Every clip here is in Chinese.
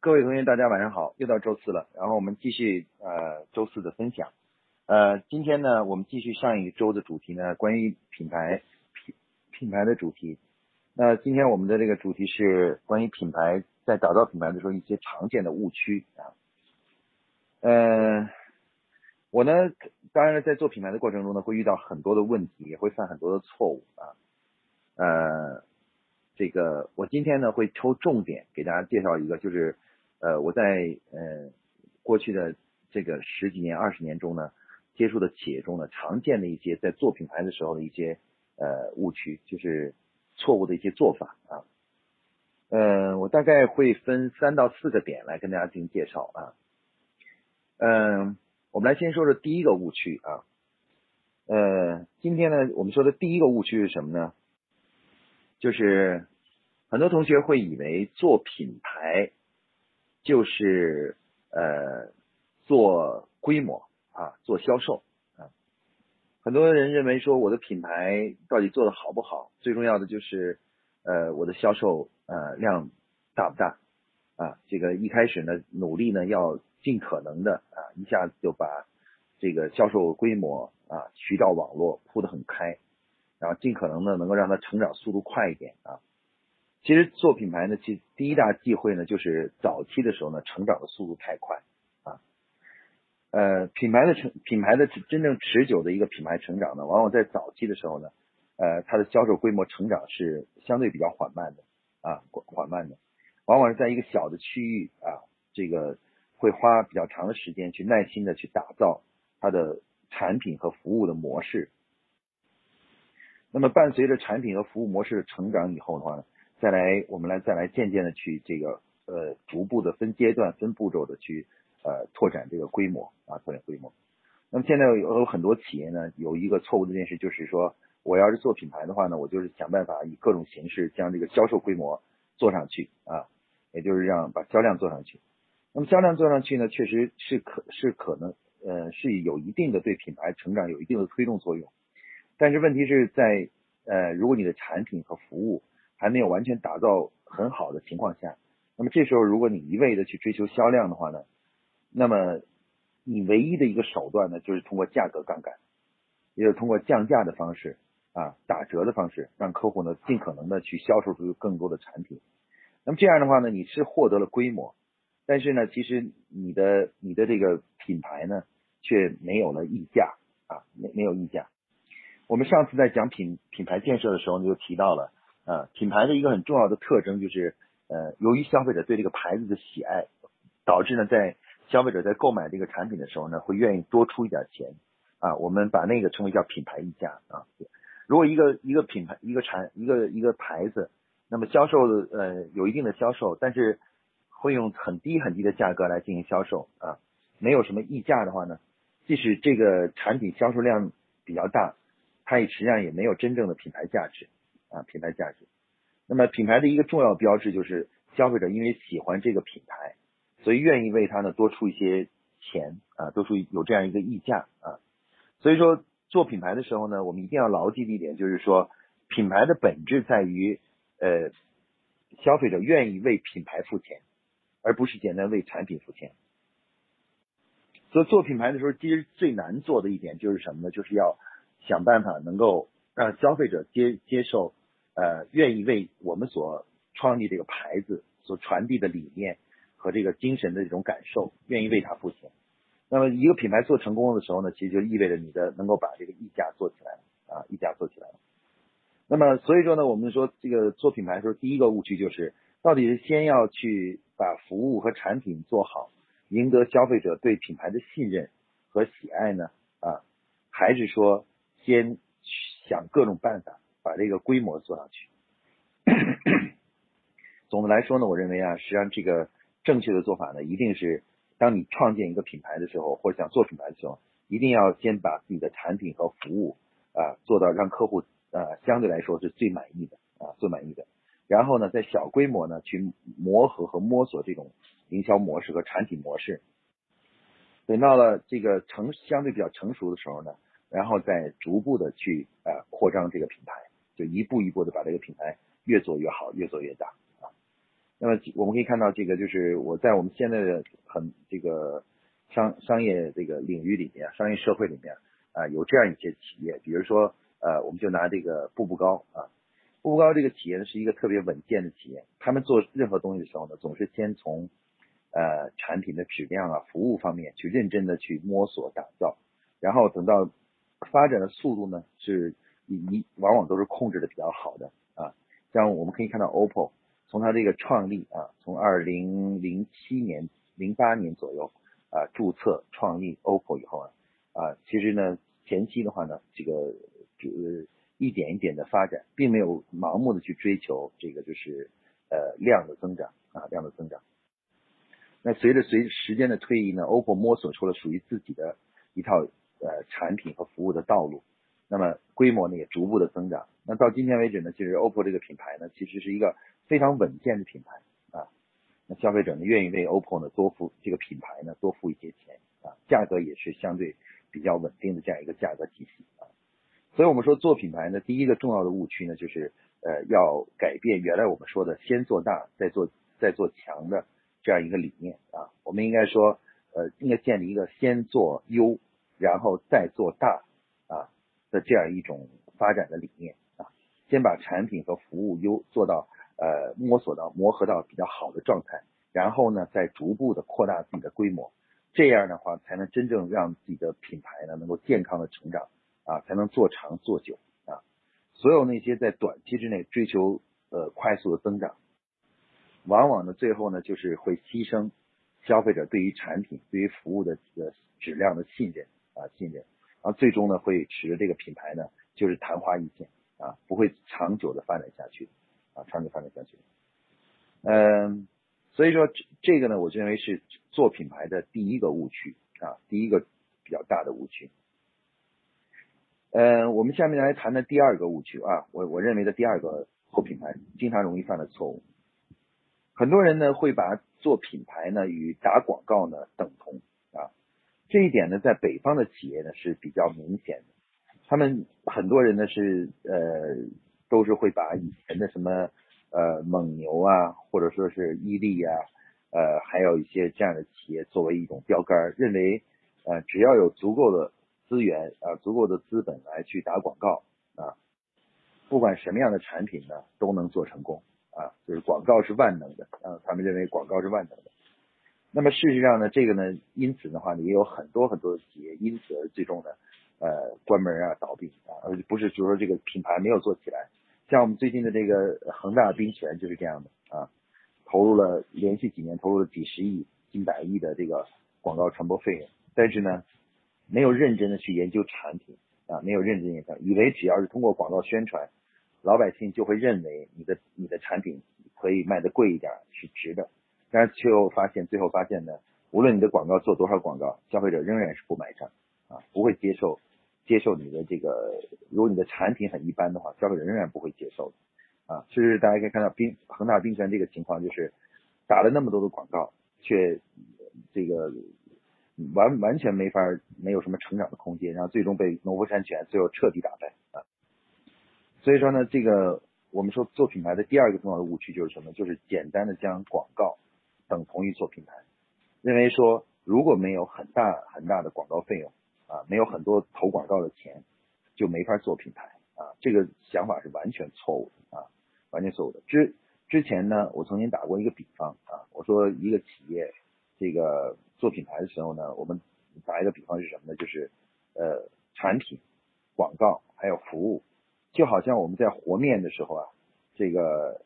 各位同学，大家晚上好，又到周四了，然后我们继续呃周四的分享。呃，今天呢，我们继续上一周的主题呢，关于品牌品品牌的主题。那今天我们的这个主题是关于品牌在打造品牌的时候一些常见的误区啊。呃，我呢，当然在做品牌的过程中呢，会遇到很多的问题，也会犯很多的错误啊。呃，这个我今天呢会抽重点给大家介绍一个，就是呃我在呃过去的这个十几年、二十年中呢接触的企业中呢常见的一些在做品牌的时候的一些呃误区，就是错误的一些做法啊。嗯，我大概会分三到四个点来跟大家进行介绍啊。嗯，我们来先说说第一个误区啊。呃，今天呢我们说的第一个误区是什么呢？就是很多同学会以为做品牌就是呃做规模啊做销售啊，很多人认为说我的品牌到底做的好不好，最重要的就是呃我的销售呃量大不大啊，这个一开始呢努力呢要尽可能的啊一下子就把这个销售规模啊渠道网络铺得很开。然后尽可能的能够让它成长速度快一点。其实做品牌呢，其第一大忌讳呢，就是早期的时候呢，成长的速度太快啊。呃，品牌的成品牌的真正持久的一个品牌成长呢，往往在早期的时候呢，呃，它的销售规模成长是相对比较缓慢的啊，缓缓慢的，往往是在一个小的区域啊，这个会花比较长的时间去耐心的去打造它的产品和服务的模式。那么伴随着产品和服务模式的成长以后的话呢，再来我们来再来渐渐的去这个呃逐步的分阶段分步骤的去呃拓展这个规模啊拓展规模。那么现在有有很多企业呢有一个错误的认识，就是说我要是做品牌的话呢，我就是想办法以各种形式将这个销售规模做上去啊，也就是让把销量做上去。那么销量做上去呢，确实是可是可能呃是有一定的对品牌成长有一定的推动作用。但是问题是在，呃，如果你的产品和服务还没有完全打造很好的情况下，那么这时候如果你一味的去追求销量的话呢，那么你唯一的一个手段呢，就是通过价格杠杆，也就是通过降价的方式啊，打折的方式，让客户呢尽可能的去销售出更多的产品。那么这样的话呢，你是获得了规模，但是呢，其实你的你的这个品牌呢，却没有了溢价啊，没没有溢价。我们上次在讲品品牌建设的时候，就提到了，呃，品牌的一个很重要的特征就是，呃，由于消费者对这个牌子的喜爱，导致呢，在消费者在购买这个产品的时候呢，会愿意多出一点钱，啊，我们把那个称为叫品牌溢价啊。如果一个一个品牌一个产一个一个牌子，那么销售的呃有一定的销售，但是会用很低很低的价格来进行销售啊，没有什么溢价的话呢，即使这个产品销售量比较大。它也实际上也没有真正的品牌价值啊，品牌价值。那么品牌的一个重要标志就是消费者因为喜欢这个品牌，所以愿意为它呢多出一些钱啊，多出有这样一个溢价啊。所以说做品牌的时候呢，我们一定要牢记一点，就是说品牌的本质在于呃消费者愿意为品牌付钱，而不是简单为产品付钱。所以做品牌的时候，其实最难做的一点就是什么呢？就是要想办法能够让消费者接接受，呃，愿意为我们所创立这个牌子所传递的理念和这个精神的这种感受，愿意为它付钱。那么一个品牌做成功的时候呢，其实就意味着你的能够把这个溢价做起来啊，溢价做起来了。那么所以说呢，我们说这个做品牌的时候，第一个误区就是到底是先要去把服务和产品做好，赢得消费者对品牌的信任和喜爱呢啊，还是说？先想各种办法把这个规模做上去。总的来说呢，我认为啊，实际上这个正确的做法呢，一定是当你创建一个品牌的时候，或者想做品牌的时候，一定要先把自己的产品和服务啊做到让客户啊相对来说是最满意的啊最满意的。然后呢，在小规模呢去磨合和摸索这种营销模式和产品模式。等到了这个成相对比较成熟的时候呢。然后再逐步的去呃扩张这个品牌，就一步一步的把这个品牌越做越好，越做越大啊。那么我们可以看到，这个就是我在我们现在的很这个商商业这个领域里面，商业社会里面啊，有这样一些企业，比如说呃，我们就拿这个步步高啊，步步高这个企业呢是一个特别稳健的企业，他们做任何东西的时候呢，总是先从呃产品的质量啊、服务方面去认真的去摸索打造，然后等到发展的速度呢是你你往往都是控制的比较好的啊，像我们可以看到 OPPO。从它这个创立啊，从二零零七年、零八年左右啊注册创立 OPPO 以后啊啊，其实呢前期的话呢，这个就一点一点的发展，并没有盲目的去追求这个就是呃量的增长啊量的增长。那随着随时间的推移呢，OPPO 摸索出了属于自己的一套呃产品和服务的道路，那么规模呢也逐步的增长。那到今天为止呢，其实 OPPO 这个品牌呢，其实是一个。非常稳健的品牌啊，那消费者呢愿意为 OPPO 呢多付这个品牌呢多付一些钱啊，价格也是相对比较稳定的这样一个价格体系啊，所以我们说做品牌呢，第一个重要的误区呢就是呃要改变原来我们说的先做大再做再做强的这样一个理念啊，我们应该说呃应该建立一个先做优然后再做大这样一种发展的理念啊，先把产品和服务优做到。呃，摸索到磨合到比较好的状态，然后呢，再逐步的扩大自己的规模，这样的话才能真正让自己的品牌呢能够健康的成长啊，才能做长做久啊。所有那些在短期之内追求呃快速的增长，往往呢最后呢就是会牺牲消费者对于产品、对于服务的呃质量的信任啊信任，然后最终呢会使得这个品牌呢就是昙花一现啊，不会长久的发展下去。啊，长久发展下去。嗯，所以说这这个呢，我认为是做品牌的第一个误区啊，第一个比较大的误区。嗯，我们下面来谈谈第二个误区啊，我我认为的第二个做品牌经常容易犯的错误。很多人呢会把做品牌呢与打广告呢等同，这一点呢在北方的企业呢是比较明显的，他们很多人呢是呃。都是会把以前的什么呃蒙牛啊，或者说是伊利啊，呃还有一些这样的企业作为一种标杆，认为呃只要有足够的资源啊，足够的资本来去打广告啊，不管什么样的产品呢都能做成功啊，就是广告是万能的啊，他们认为广告是万能的。那么事实上呢，这个呢，因此的话呢，也有很多很多的企业因此而最终呢。呃，关门啊，倒闭啊，而不是就是说这个品牌没有做起来。像我们最近的这个恒大冰泉就是这样的啊，投入了连续几年投入了几十亿、近百亿的这个广告传播费用，但是呢，没有认真的去研究产品啊，没有认真研究，以为只要是通过广告宣传，老百姓就会认为你的你的产品可以卖的贵一点是值的，但是却又发现最后发现呢，无论你的广告做多少广告，消费者仍然是不买账啊，不会接受。接受你的这个，如果你的产品很一般的话，消费者仍然不会接受的啊。其实大家可以看到冰恒大冰泉这个情况，就是打了那么多的广告，却这个完完全没法没有什么成长的空间，然后最终被农夫山泉最后彻底打败啊。所以说呢，这个我们说做品牌的第二个重要的误区就是什么？就是简单的将广告等同于做品牌，认为说如果没有很大很大的广告费用。啊，没有很多投广告的钱，就没法做品牌啊。这个想法是完全错误的啊，完全错误的。之之前呢，我曾经打过一个比方啊，我说一个企业这个做品牌的时候呢，我们打一个比方是什么呢？就是呃，产品、广告还有服务，就好像我们在和面的时候啊，这个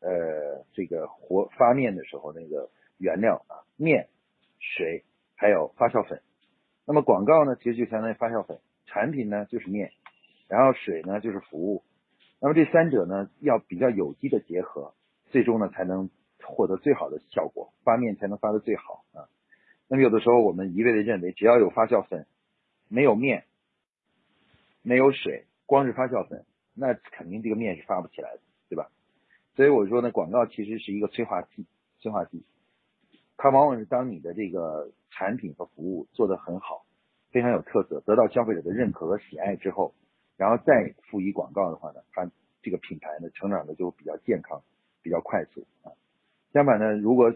呃，这个和发面的时候那个原料啊，面、水还有发酵粉。那么广告呢，其实就相当于发酵粉，产品呢就是面，然后水呢就是服务。那么这三者呢要比较有机的结合，最终呢才能获得最好的效果，发面才能发的最好啊。那么有的时候我们一味的认为只要有发酵粉，没有面，没有水，光是发酵粉，那肯定这个面是发不起来的，对吧？所以我说呢，广告其实是一个催化剂，催化剂。它往往是当你的这个产品和服务做得很好，非常有特色，得到消费者的认可和喜爱之后，然后再赋予广告的话呢，它这个品牌呢成长的就比较健康，比较快速啊。相反呢，如果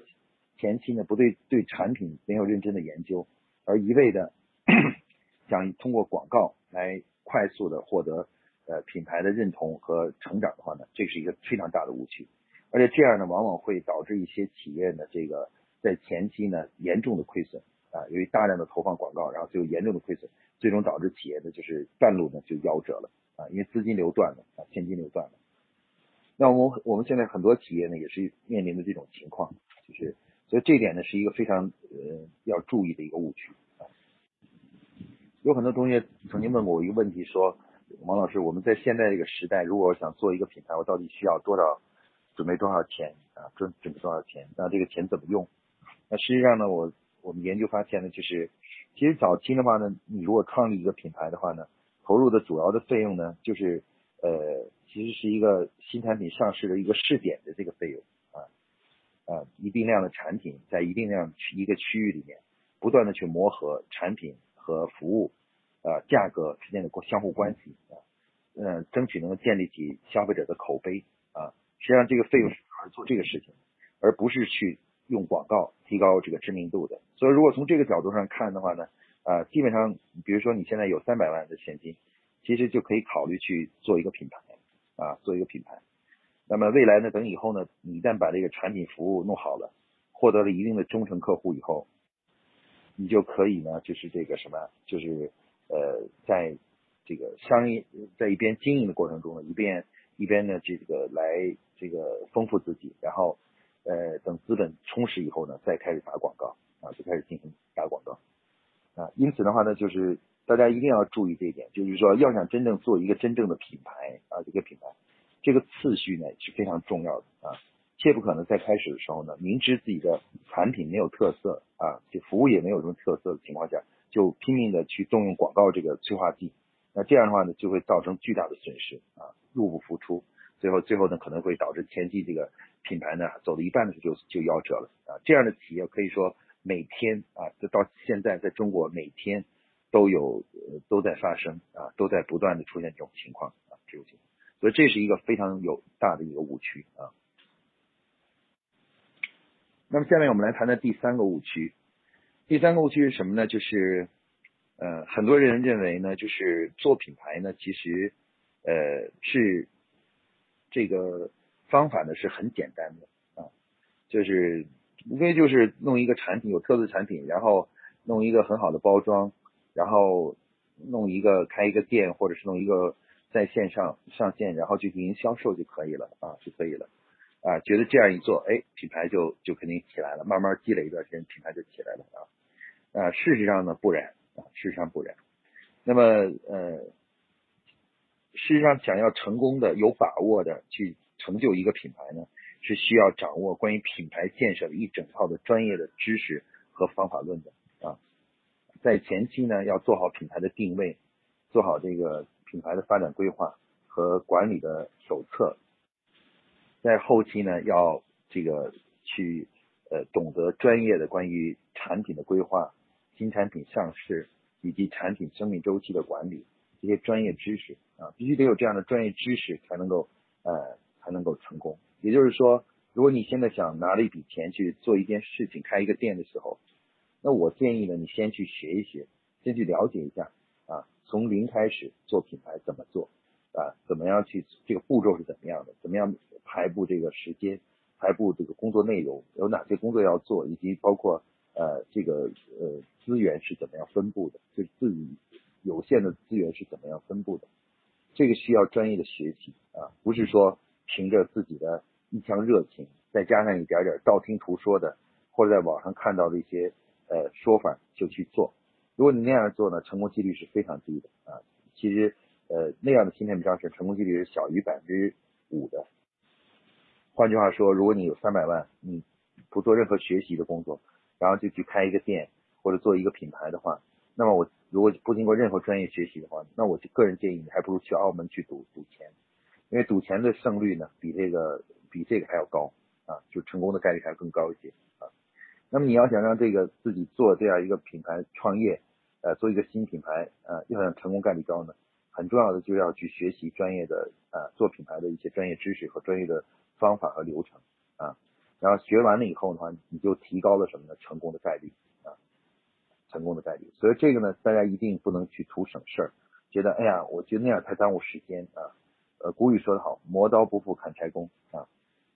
前期呢不对对产品没有认真的研究，而一味的 想通过广告来快速的获得呃品牌的认同和成长的话呢，这是一个非常大的误区。而且这样呢，往往会导致一些企业呢这个在前期呢严重的亏损啊，由于大量的投放广告，然后最后严重的亏损，最终导致企业呢就是半路呢就夭折了啊，因为资金流断了啊，现金流断了。那我我们现在很多企业呢也是面临的这种情况，就是所以这一点呢是一个非常呃要注意的一个误区啊。有很多同学曾经问过我一个问题，说王老师，我们在现在这个时代，如果想做一个品牌，我到底需要多少准备多少钱啊？准准备多少钱？那这个钱怎么用？那实际上呢，我我们研究发现呢，就是其实早期的话呢，你如果创立一个品牌的话呢，投入的主要的费用呢，就是呃。其实是一个新产品上市的一个试点的这个费用啊啊，一定量的产品在一定量一个区域里面不断的去磨合产品和服务啊价格之间的相互关系啊嗯，争取能够建立起消费者的口碑啊，实际上这个费用是主要做这个事情，而不是去用广告提高这个知名度的。所以如果从这个角度上看的话呢啊，基本上比如说你现在有三百万的现金，其实就可以考虑去做一个品牌。啊，做一个品牌，那么未来呢？等以后呢，你一旦把这个产品服务弄好了，获得了一定的忠诚客户以后，你就可以呢，就是这个什么，就是呃，在这个商业在一边经营的过程中呢，一边一边呢，这个来这个丰富自己，然后呃，等资本充实以后呢，再开始打广告啊，就开始进行打广告啊。因此的话呢，就是。大家一定要注意这一点，就是说，要想真正做一个真正的品牌啊，这个品牌，这个次序呢是非常重要的啊，切不可能在开始的时候呢，明知自己的产品没有特色啊，就服务也没有什么特色的情况下，就拼命的去动用广告这个催化剂，那这样的话呢，就会造成巨大的损失啊，入不敷出，最后最后呢，可能会导致前期这个品牌呢走了一半的时候就就夭折了啊，这样的企业可以说每天啊，就到现在在中国每天。都有都在发生啊，都在不断的出现这种情况啊，这种情况，所以这是一个非常有大的一个误区啊。那么下面我们来谈谈第三个误区，第三个误区是什么呢？就是呃，很多人认为呢，就是做品牌呢，其实呃是这个方法呢是很简单的啊，就是无非就是弄一个产品有特色产品，然后弄一个很好的包装。然后弄一个开一个店，或者是弄一个在线上上线，然后去进行销售就可以了啊，就可以了啊。觉得这样一做，哎，品牌就就肯定起来了，慢慢积累一段时间，品牌就起来了啊。啊，事实上呢不然啊，事实上不然。那么呃，事实上想要成功的、有把握的去成就一个品牌呢，是需要掌握关于品牌建设的一整套的专业的知识和方法论的啊。在前期呢，要做好品牌的定位，做好这个品牌的发展规划和管理的手册。在后期呢，要这个去呃懂得专业的关于产品的规划、新产品上市以及产品生命周期的管理这些专业知识啊，必须得有这样的专业知识才能够呃才能够成功。也就是说，如果你现在想拿了一笔钱去做一件事情、开一个店的时候，那我建议呢，你先去学一学，先去了解一下啊，从零开始做品牌怎么做啊，怎么样去这个步骤是怎么样的，怎么样排布这个时间，排布这个工作内容，有哪些工作要做，以及包括呃这个呃资源是怎么样分布的，就是自己有限的资源是怎么样分布的，这个需要专业的学习啊，不是说凭着自己的一腔热情，再加上一点点道听途说的，或者在网上看到的一些。呃，说法就去做。如果你那样做呢，成功几率是非常低的啊。其实，呃，那样的芯片上市，成功几率是小于百分之五的。换句话说，如果你有三百万，你不做任何学习的工作，然后就去开一个店或者做一个品牌的话，那么我如果不经过任何专业学习的话，那我就个人建议你还不如去澳门去赌赌钱，因为赌钱的胜率呢比这个比这个还要高啊，就成功的概率还要更高一些啊。那么你要想让这个自己做这样一个品牌创业，呃，做一个新品牌，呃，要想成功概率高呢，很重要的就要去学习专业的呃做品牌的一些专业知识和专业的方法和流程啊。然后学完了以后的话，你就提高了什么呢？成功的概率啊，成功的概率。所以这个呢，大家一定不能去图省事儿，觉得哎呀，我觉得那样太耽误时间啊。呃，古语说得好，磨刀不误砍柴工啊。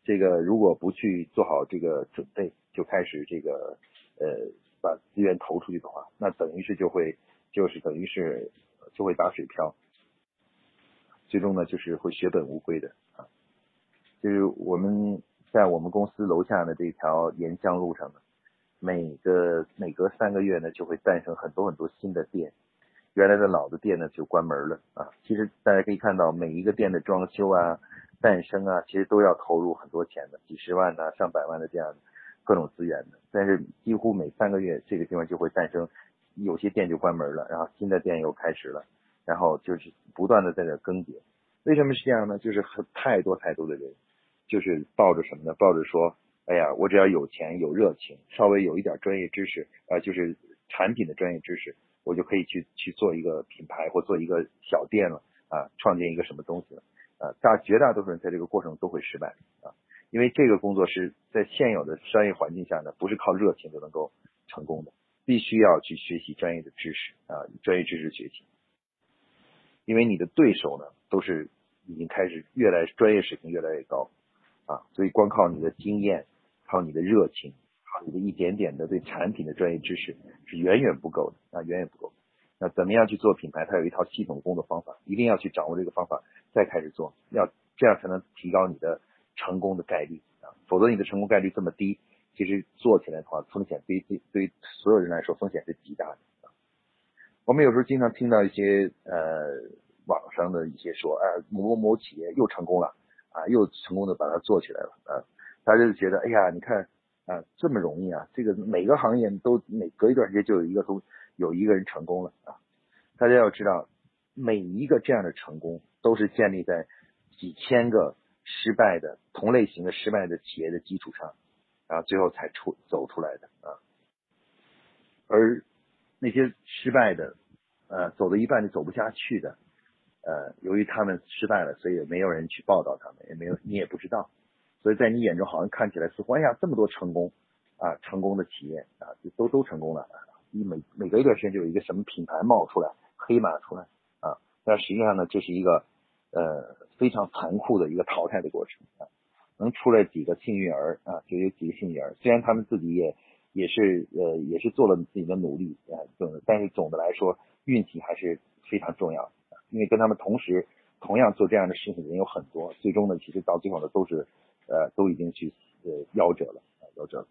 这个如果不去做好这个准备，就开始这个呃把资源投出去的话，那等于是就会就是等于是就会打水漂，最终呢就是会血本无归的啊。就是我们在我们公司楼下的这条沿江路上呢，每个每隔三个月呢就会诞生很多很多新的店，原来的老的店呢就关门了啊。其实大家可以看到每一个店的装修啊。诞生啊，其实都要投入很多钱的，几十万呐、上百万的这样各种资源的。但是几乎每三个月，这个地方就会诞生，有些店就关门了，然后新的店又开始了，然后就是不断的在这更迭。为什么是这样呢？就是很太多太多的人，就是抱着什么呢？抱着说，哎呀，我只要有钱、有热情，稍微有一点专业知识，呃，就是产品的专业知识，我就可以去去做一个品牌或做一个小店了啊，创建一个什么东西了。啊，大绝大多数人在这个过程都会失败啊，因为这个工作是在现有的商业环境下呢，不是靠热情就能够成功的，必须要去学习专业的知识啊，专业知识学习，因为你的对手呢都是已经开始越来专业水平越来越高啊，所以光靠你的经验，靠你的热情，靠你的一点点的对产品的专业知识是远远不够的啊，远远不够。那怎么样去做品牌？它有一套系统工作方法，一定要去掌握这个方法，再开始做，要这样才能提高你的成功的概率啊！否则你的成功概率这么低，其实做起来的话，风险对对对所有人来说风险是极大的！我们有时候经常听到一些呃网上的一些说，哎，某某某企业又成功了啊，又成功的把它做起来了啊，大家就觉得，哎呀，你看啊，这么容易啊！这个每个行业都每隔一段时间就有一个东。有一个人成功了啊！大家要知道，每一个这样的成功都是建立在几千个失败的同类型的失败的企业的基础上，然后最后才出走出来的啊。而那些失败的，呃，走到一半就走不下去的，呃，由于他们失败了，所以也没有人去报道他们，也没有你也不知道，所以在你眼中好像看起来似乎哎呀这么多成功啊，成功的企业啊，就都都成功了。你每每隔一段时间就有一个什么品牌冒出来，黑马出来啊，但实际上呢，这是一个呃非常残酷的一个淘汰的过程啊，能出来几个幸运儿啊，就有几个幸运儿，虽然他们自己也也是呃也是做了自己的努力啊，总但是总的来说运气还是非常重要的，因为跟他们同时同样做这样的事情的人有很多，最终呢，其实到最后呢都是呃都已经去呃夭折了夭折了。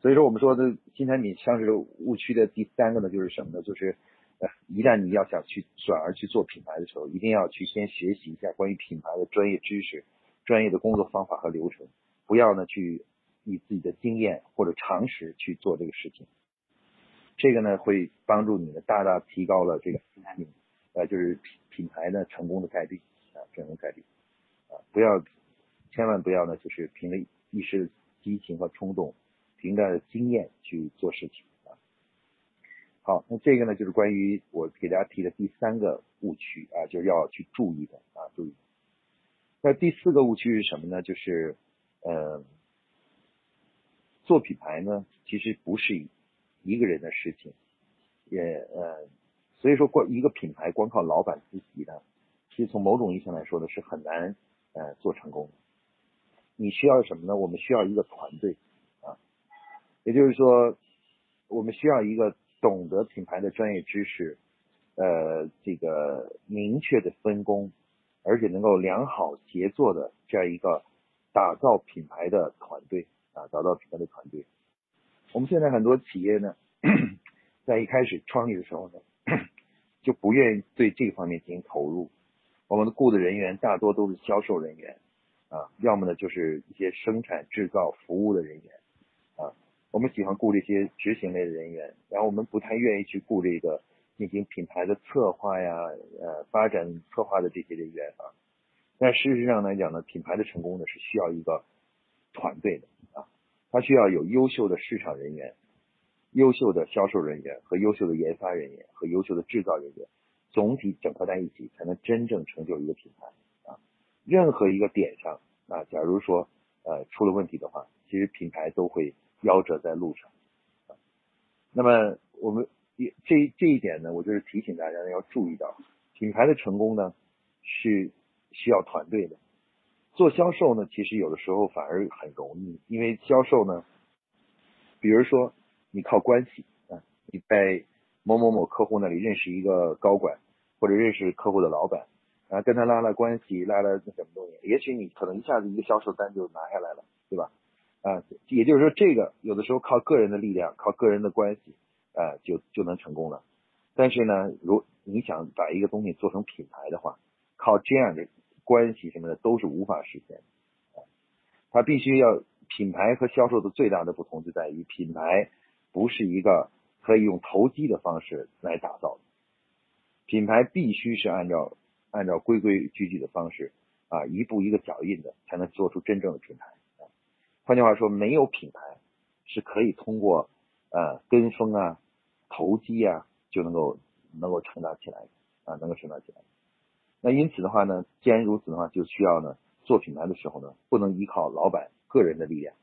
所以说，我们说的新产品像是误区的第三个呢，就是什么呢？就是呃，一旦你要想去转而去做品牌的时候，一定要去先学习一下关于品牌的专业知识、专业的工作方法和流程，不要呢去以自己的经验或者常识去做这个事情。这个呢会帮助你呢大大提高了这个新产品呃就是品品牌呢成功的概率啊，成功概率啊，不要千万不要呢就是凭着一时激情和冲动。凭着经验去做事情啊。好，那这个呢，就是关于我给大家提的第三个误区啊，就是要去注意的啊，注意。那第四个误区是什么呢？就是呃，做品牌呢，其实不是一个人的事情，也呃，所以说光一个品牌光靠老板自己呢，其实从某种意义上来说呢，是很难呃做成功的。你需要什么呢？我们需要一个团队啊。也就是说，我们需要一个懂得品牌的专业知识，呃，这个明确的分工，而且能够良好协作的这样一个打造品牌的团队啊，打造品牌的团队。我们现在很多企业呢，在一开始创立的时候呢，就不愿意对这方面进行投入。我们的雇的人员大多都是销售人员啊，要么呢就是一些生产制造服务的人员啊。我们喜欢雇这些执行类的人员，然后我们不太愿意去雇这个进行品牌的策划呀、呃发展策划的这些人员啊。但事实上来讲呢，品牌的成功呢是需要一个团队的啊，它需要有优秀的市场人员、优秀的销售人员和优秀的研发人员和优秀的制造人员，总体整合在一起，才能真正成就一个品牌啊。任何一个点上啊，假如说呃出了问题的话，其实品牌都会夭折在路上。那么我们这这一点呢，我就是提醒大家要注意到，品牌的成功呢是需要团队的。做销售呢，其实有的时候反而很容易，因为销售呢，比如说你靠关系啊，你在某某某客户那里认识一个高管，或者认识客户的老板，啊，跟他拉了关系，拉了这么多年，也许你可能一下子一个销售单就拿下来了，对吧？啊，也就是说，这个有的时候靠个人的力量，靠个人的关系，啊，就就能成功了。但是呢，如你想把一个东西做成品牌的话，靠这样的关系什么的都是无法实现的。它必须要品牌和销售的最大的不同就在于，品牌不是一个可以用投机的方式来打造的，品牌必须是按照按照规规矩矩的方式啊，一步一个脚印的，才能做出真正的品牌。换句话说，没有品牌是可以通过呃跟风啊、投机啊就能够能够成长起来的啊，能够成长起来。那因此的话呢，既然如此的话，就需要呢做品牌的时候呢，不能依靠老板个人的力量，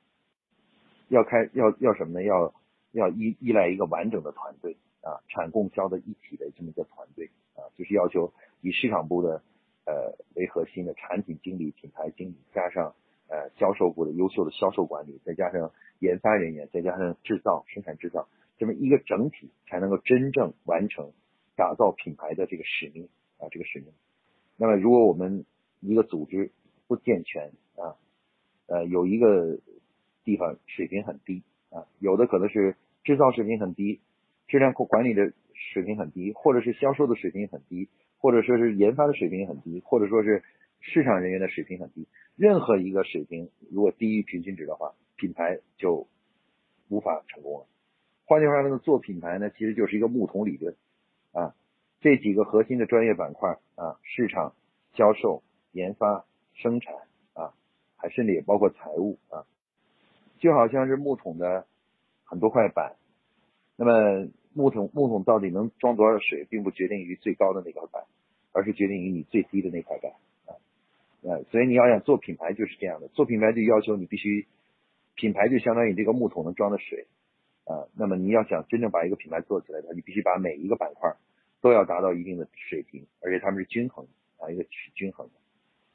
要开要要什么呢？要要依依赖一个完整的团队啊，产供销的一体的这么一个团队啊，就是要求以市场部的呃为核心的产品经理、品牌经理加上。呃，销售部的优秀的销售管理，再加上研发人员，再加上制造、生产制造，这么一个整体，才能够真正完成打造品牌的这个使命啊，这个使命。那么，如果我们一个组织不健全啊，呃，有一个地方水平很低啊，有的可能是制造水平很低，质量管理的水平很低，或者是销售的水平很低，或者说是研发的水平很低，或者说是市场人员的水平很低。任何一个水平如果低于平均值的话，品牌就无法成功了。换句话说呢，做品牌呢，其实就是一个木桶理论啊。这几个核心的专业板块啊，市场、销售、研发、生产啊，还甚至也包括财务啊，就好像是木桶的很多块板。那么木桶木桶到底能装多少水，并不决定于最高的那块板，而是决定于你最低的那块板。呃，所以你要想做品牌就是这样的，做品牌就要求你必须，品牌就相当于这个木桶能装的水，啊，那么你要想真正把一个品牌做起来的话，你必须把每一个板块都要达到一定的水平，而且他们是均衡啊，一个是均衡的。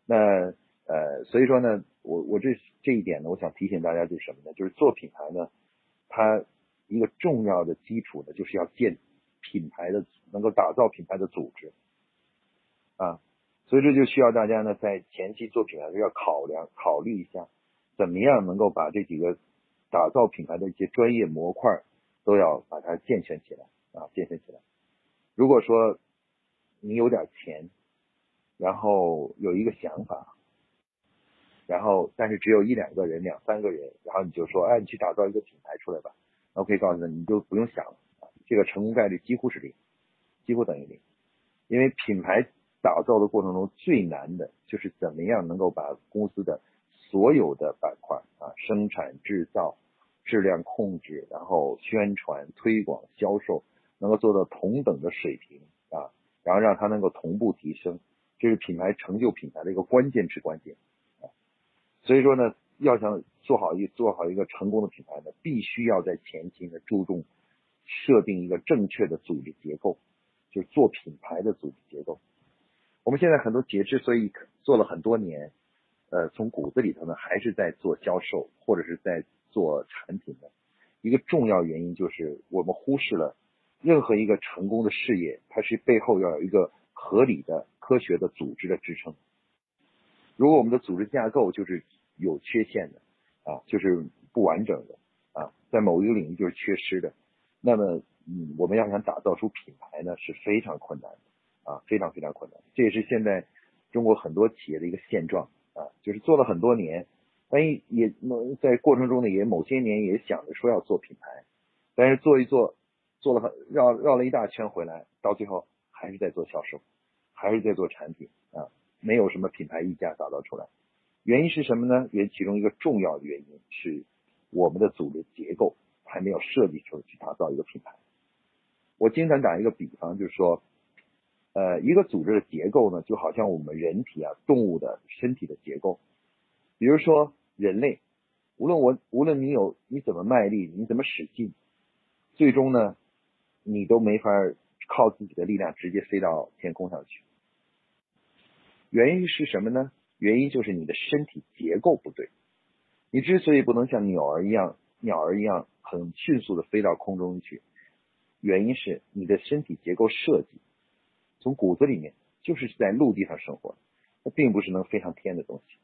那呃，所以说呢，我我这这一点呢，我想提醒大家就是什么呢？就是做品牌呢，它一个重要的基础呢，就是要建品牌的能够打造品牌的组织，啊。所以这就需要大家呢，在前期做品牌的时候要考量、考虑一下，怎么样能够把这几个打造品牌的一些专业模块都要把它健全起来啊，健全起来。如果说你有点钱，然后有一个想法，然后但是只有一两个人、两三个人，然后你就说，哎，你去打造一个品牌出来吧，我可以告诉你，你就不用想了，这个成功概率几乎是零，几乎等于零，因为品牌。打造的过程中最难的就是怎么样能够把公司的所有的板块啊，生产制造、质量控制，然后宣传推广、销售，能够做到同等的水平啊，然后让它能够同步提升，这是品牌成就品牌的一个关键之关键啊。所以说呢，要想做好一做好一个成功的品牌呢，必须要在前期呢注重设定一个正确的组织结构，就是做品牌的组织结构。我们现在很多企业之所以做了很多年，呃，从骨子里头呢还是在做销售或者是在做产品的一个重要原因，就是我们忽视了任何一个成功的事业，它是背后要有一个合理的、科学的组织的支撑。如果我们的组织架构就是有缺陷的啊，就是不完整的啊，在某一个领域就是缺失的，那么嗯，我们要想打造出品牌呢是非常困难。啊，非常非常困难，这也是现在中国很多企业的一个现状啊，就是做了很多年，万一也在过程中呢，也某些年也想着说要做品牌，但是做一做，做了很绕绕了一大圈回来，到最后还是在做销售，还是在做产品啊，没有什么品牌溢价打造出来。原因是什么呢？也其中一个重要的原因是我们的组织结构还没有设计出去打造一个品牌。我经常打一个比方，就是说。呃，一个组织的结构呢，就好像我们人体啊、动物的身体的结构。比如说人类，无论我无论你有你怎么卖力，你怎么使劲，最终呢，你都没法靠自己的力量直接飞到天空上去。原因是什么呢？原因就是你的身体结构不对。你之所以不能像鸟儿一样，鸟儿一样很迅速的飞到空中去，原因是你的身体结构设计从骨子里面就是在陆地上生活，它并不是能飞上天的东西。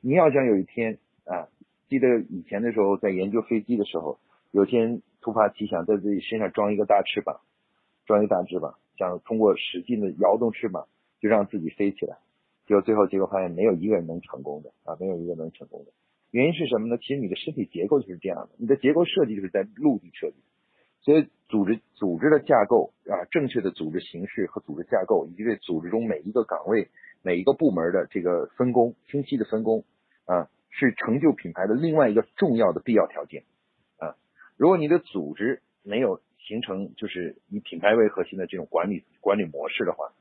你要想有一天啊，记得以前的时候在研究飞机的时候，有天突发奇想在自己身上装一个大翅膀，装一个大翅膀，想通过使劲的摇动翅膀就让自己飞起来，结果最后结果发现没有一个人能成功的啊，没有一个能成功的。原因是什么呢？其实你的身体结构就是这样的，你的结构设计就是在陆地设计，所以组织组织的架构啊，正确的组织形式和组织架构，以及对组织中每一个岗位、每一个部门的这个分工清晰的分工啊，是成就品牌的另外一个重要的必要条件。如果你的组织没有形成就是以品牌为核心的这种管理管理模式的话，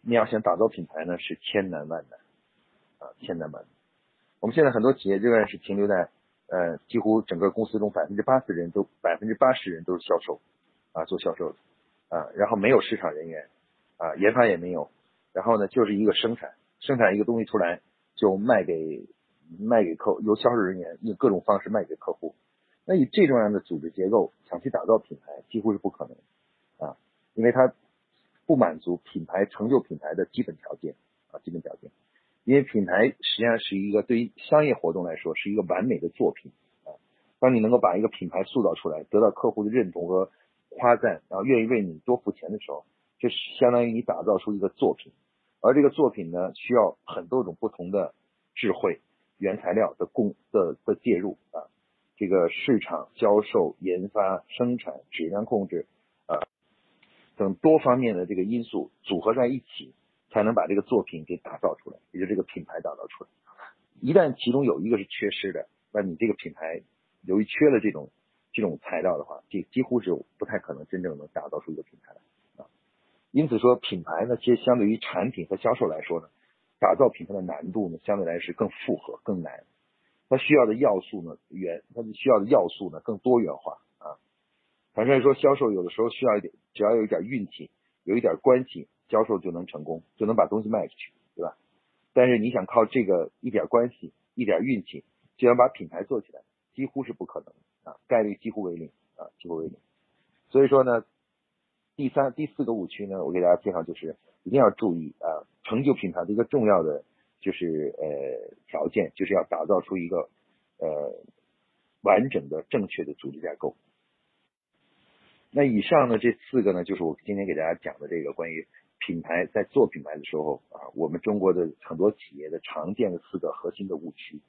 你要想打造品牌呢，是千难万难啊，千难万难。我们现在很多企业仍然是停留在，呃，几乎整个公司中百分之八十人都百分之八十人都是销售，啊，做销售的，啊，然后没有市场人员，啊，研发也没有，然后呢就是一个生产，生产一个东西出来就卖给卖给客，由销售人员用各种方式卖给客户。那以这种样的组织结构想去打造品牌几乎是不可能，啊，因为它不满足品牌成就品牌的基本条件，啊，基本条件。因为品牌实际上是一个对于商业活动来说是一个完美的作品啊。当你能够把一个品牌塑造出来，得到客户的认同和夸赞，然后愿意为你多付钱的时候，就相当于你打造出一个作品。而这个作品呢，需要很多种不同的智慧、原材料的供的的介入啊，这个市场、销售、研发、生产、质量控制啊等多方面的这个因素组合在一起。才能把这个作品给打造出来，也就这个品牌打造出来。一旦其中有一个是缺失的，那你这个品牌由于缺了这种这种材料的话，这几乎是不太可能真正能打造出一个品牌来啊。因此说，品牌呢，其实相对于产品和销售来说呢，打造品牌的难度呢，相对来是更复合、更难。它需要的要素呢，元它需要的要素呢更多元化啊。坦率说，销售有的时候需要一点，只要有一点运气，有一点关系。销售就能成功，就能把东西卖出去，对吧？但是你想靠这个一点关系、一点运气，就想把品牌做起来，几乎是不可能啊，概率几乎为零啊，几乎为零。所以说呢，第三、第四个误区呢，我给大家介绍就是一定要注意啊，成就品牌的一个重要的就是呃条件，就是要打造出一个呃完整的、正确的组织架构。那以上呢这四个呢，就是我今天给大家讲的这个关于。品牌在做品牌的时候啊，我们中国的很多企业的常见的四个核心的误区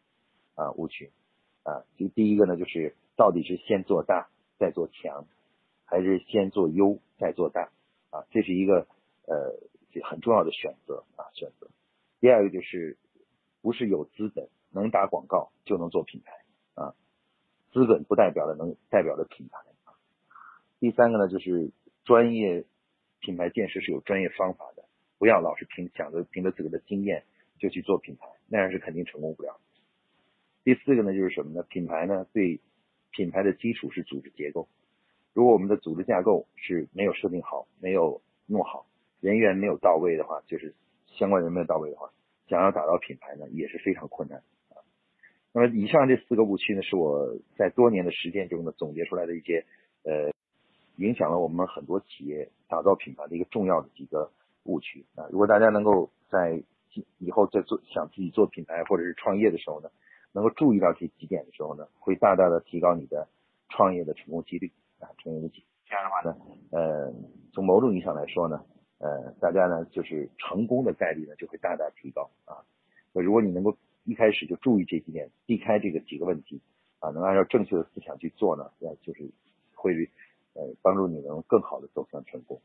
啊误区啊，就第一个呢，就是到底是先做大再做强，还是先做优再做大啊？这是一个呃很重要的选择啊选择。第二个就是不是有资本能打广告就能做品牌啊，资本不代表了能代表了品牌。第三个呢，就是专业。品牌建设是有专业方法的，不要老是凭想着凭着自己的经验就去做品牌，那样是肯定成功不了。第四个呢，就是什么呢？品牌呢，对品牌的基础是组织结构。如果我们的组织架构是没有设定好、没有弄好，人员没有到位的话，就是相关人员到位的话，想要打造品牌呢，也是非常困难啊。那么以上这四个误区呢，是我在多年的实践中呢总结出来的一些呃。影响了我们很多企业打造品牌的一个重要的几个误区啊！如果大家能够在以后在做想自己做品牌或者是创业的时候呢，能够注意到这几点的时候呢，会大大的提高你的创业的成功几率啊！成功的几这样的话呢，呃，从某种意义上来说呢，呃，大家呢就是成功的概率呢就会大大提高啊！那如果你能够一开始就注意这几点，避开这个几个问题啊，能按照正确的思想去做呢，那就是会。呃，帮助你能更好的走向成功。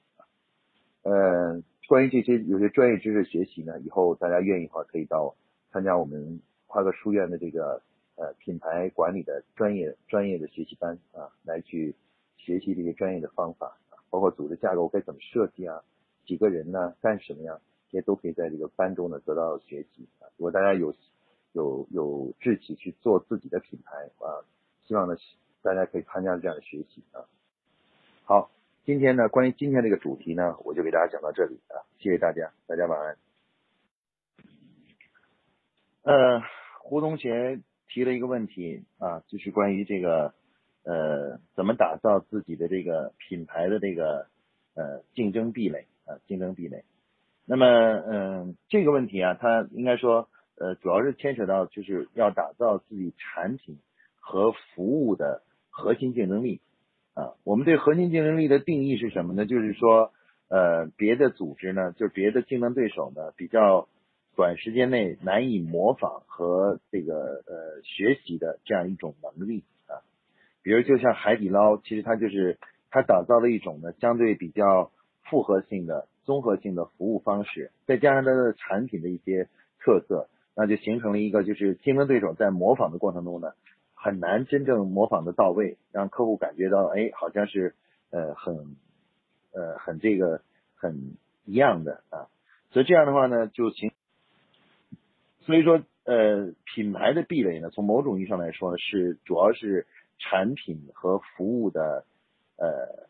呃，关于这些有些专业知识学习呢，以后大家愿意的话，可以到参加我们夸克书院的这个呃品牌管理的专业专业的学习班啊，来去学习这些专业的方法，包括组织架构该怎么设计啊，几个人呢干什么呀，这些都可以在这个班中呢得到学习啊。如果大家有有有志气去做自己的品牌啊。希望呢大家可以参加这样的学习啊。好，今天呢关于今天这个主题呢，我就给大家讲到这里啊，谢谢大家，大家晚安。呃，胡同学提了一个问题啊，就是关于这个呃怎么打造自己的这个品牌的这个呃竞争壁垒啊竞争壁垒。那么嗯这个问题啊，它应该说呃主要是牵扯到就是要打造自己产品和服务的核心竞争力啊。我们对核心竞争力的定义是什么呢？就是说呃别的组织呢，就是别的竞争对手呢比较。短时间内难以模仿和这个呃学习的这样一种能力啊，比如就像海底捞，其实它就是它打造了一种呢相对比较复合性的综合性的服务方式，再加上它的产品的一些特色，那就形成了一个就是竞争对手在模仿的过程中呢很难真正模仿的到位，让客户感觉到哎好像是呃很呃很这个很一样的啊，所以这样的话呢就形。所以说，呃，品牌的壁垒呢，从某种意义上来说，是主要是产品和服务的呃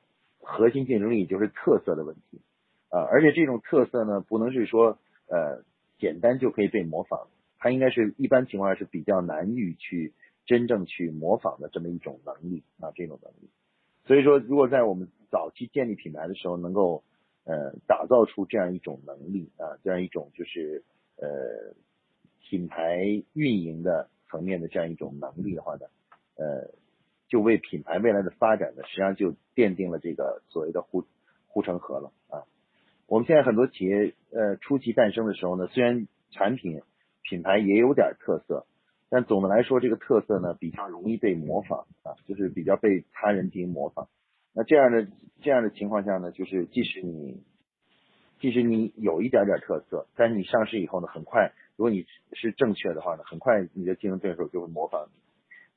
核心竞争力，就是特色的问题啊。而且这种特色呢，不能是说呃简单就可以被模仿，它应该是一般情况下是比较难以去真正去模仿的这么一种能力啊，这种能力。所以说，如果在我们早期建立品牌的时候，能够呃打造出这样一种能力啊，这样一种就是呃。品牌运营的层面的这样一种能力的话呢，呃，就为品牌未来的发展呢，实际上就奠定了这个所谓的护护城河了啊。我们现在很多企业呃初期诞生的时候呢，虽然产品品牌也有点特色，但总的来说这个特色呢比较容易被模仿啊，就是比较被他人进行模仿。那这样的这样的情况下呢，就是即使你即使你有一点点特色，但是你上市以后呢，很快。如果你是正确的话呢，很快你的竞争对手就会模仿你。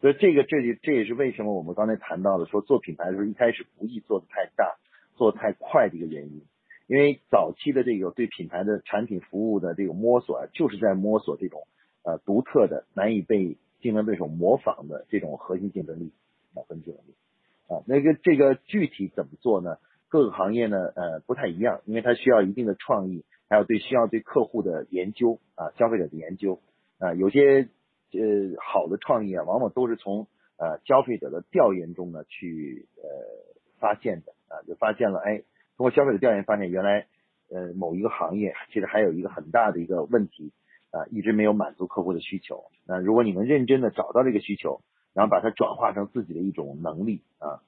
所以这个这这也是为什么我们刚才谈到的说做品牌的时候一开始不易做的太大，做的太快的一个原因。因为早期的这个对品牌的产品服务的这个摸索啊，就是在摸索这种呃独特的、难以被竞争对手模仿的这种核心竞争力啊，核心竞争力啊。那个这个具体怎么做呢？各个行业呢呃不太一样，因为它需要一定的创意。还有对需要对客户的研究啊，消费者的研究啊，有些呃好的创意啊，往往都是从呃消费者的调研中呢去呃发现的啊，就发现了哎，通过消费者调研发现原来呃某一个行业其实还有一个很大的一个问题啊，一直没有满足客户的需求。那如果你能认真的找到这个需求，然后把它转化成自己的一种能力啊，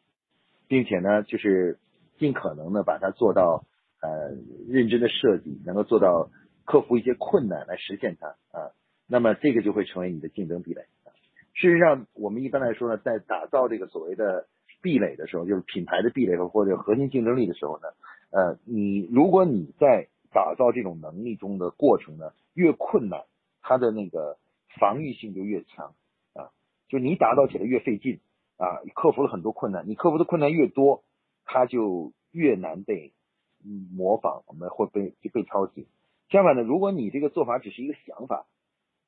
并且呢，就是尽可能的把它做到。呃，认真的设计，能够做到克服一些困难来实现它啊，那么这个就会成为你的竞争壁垒。事实上，我们一般来说呢，在打造这个所谓的壁垒的时候，就是品牌的壁垒和或者核心竞争力的时候呢，呃，你如果你在打造这种能力中的过程呢，越困难，它的那个防御性就越强啊，就你打造起来越费劲啊，克服了很多困难，你克服的困难越多，它就越难被。模仿我们会被被抄袭。相反的，如果你这个做法只是一个想法，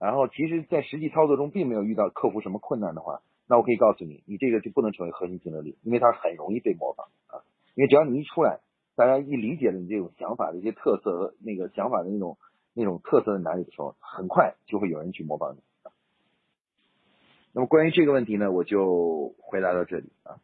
然后其实在实际操作中并没有遇到克服什么困难的话，那我可以告诉你，你这个就不能成为核心竞争力，因为它很容易被模仿啊。因为只要你一出来，大家一理解了你这种想法的一些特色和那个想法的那种那种特色在哪里的时候，很快就会有人去模仿你。那么关于这个问题呢，我就回答到这里啊。